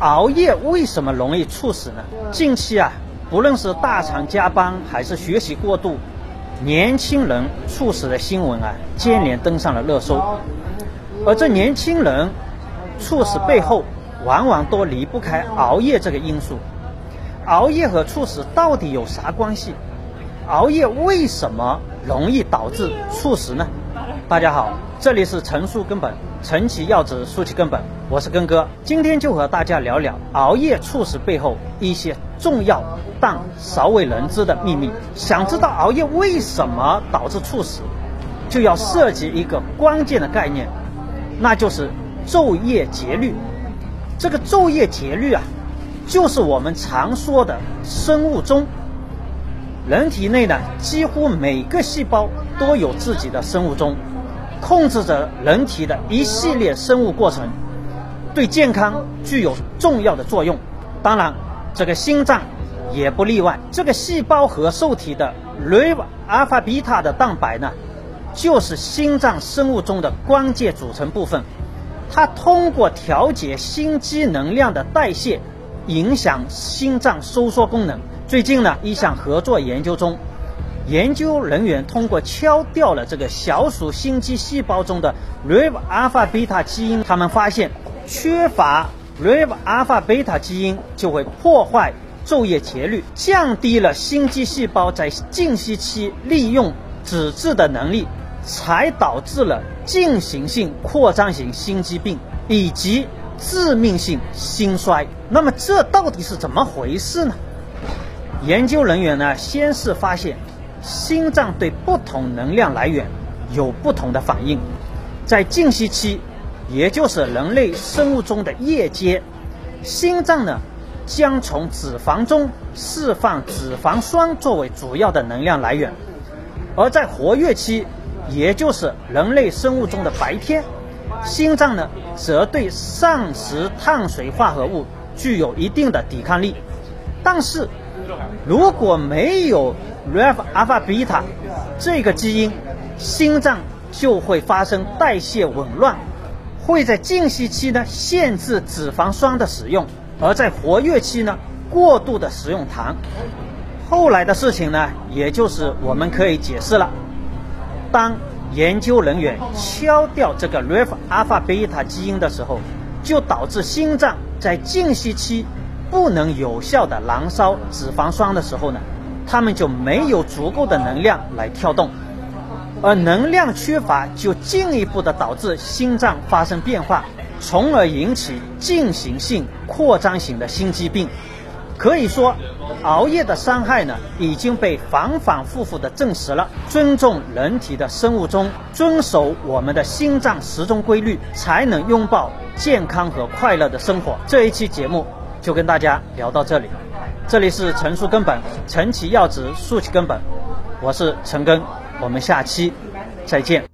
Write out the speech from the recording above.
熬夜为什么容易猝死呢？近期啊，不论是大厂加班还是学习过度，年轻人猝死的新闻啊，接连登上了热搜。而这年轻人猝死背后，往往都离不开熬夜这个因素。熬夜和猝死到底有啥关系？熬夜为什么容易导致猝死呢？大家好，这里是陈述根本，陈其要旨，说其根本，我是根哥，今天就和大家聊聊熬夜猝死背后一些重要但少为人知的秘密。想知道熬夜为什么导致猝死，就要涉及一个关键的概念，那就是昼夜节律。这个昼夜节律啊。就是我们常说的生物钟。人体内呢，几乎每个细胞都有自己的生物钟，控制着人体的一系列生物过程，对健康具有重要的作用。当然，这个心脏也不例外。这个细胞核受体的雷阿尔法贝塔的蛋白呢，就是心脏生物中的关键组成部分。它通过调节心肌能量的代谢。影响心脏收缩功能。最近呢，一项合作研究中，研究人员通过敲掉了这个小鼠心肌细胞中的 RAV 阿尔法贝塔基因，他们发现缺乏 RAV 阿尔法贝塔基因就会破坏昼夜节律，降低了心肌细胞在静息期利用脂质的能力，才导致了进行性扩张型心肌病以及。致命性心衰，那么这到底是怎么回事呢？研究人员呢，先是发现心脏对不同能量来源有不同的反应，在静息期，也就是人类生物钟的夜间，心脏呢将从脂肪中释放脂肪酸作为主要的能量来源，而在活跃期，也就是人类生物钟的白天。心脏呢，则对膳食碳水化合物具有一定的抵抗力，但是如果没有 RAV 阿尔法贝塔这个基因，心脏就会发生代谢紊乱，会在静息期呢限制脂肪酸的使用，而在活跃期呢过度的使用糖。后来的事情呢，也就是我们可以解释了，当。研究人员敲掉这个 RAV 阿尔法贝塔基因的时候，就导致心脏在静息期不能有效的燃烧脂肪酸的时候呢，他们就没有足够的能量来跳动，而能量缺乏就进一步的导致心脏发生变化，从而引起进行性扩张型的心肌病。可以说，熬夜的伤害呢已经被反反复复的证实了。尊重人体的生物钟，遵守我们的心脏时钟规律，才能拥抱健康和快乐的生活。这一期节目就跟大家聊到这里，这里是陈述根本，陈其要旨，述其根本，我是陈根，我们下期再见。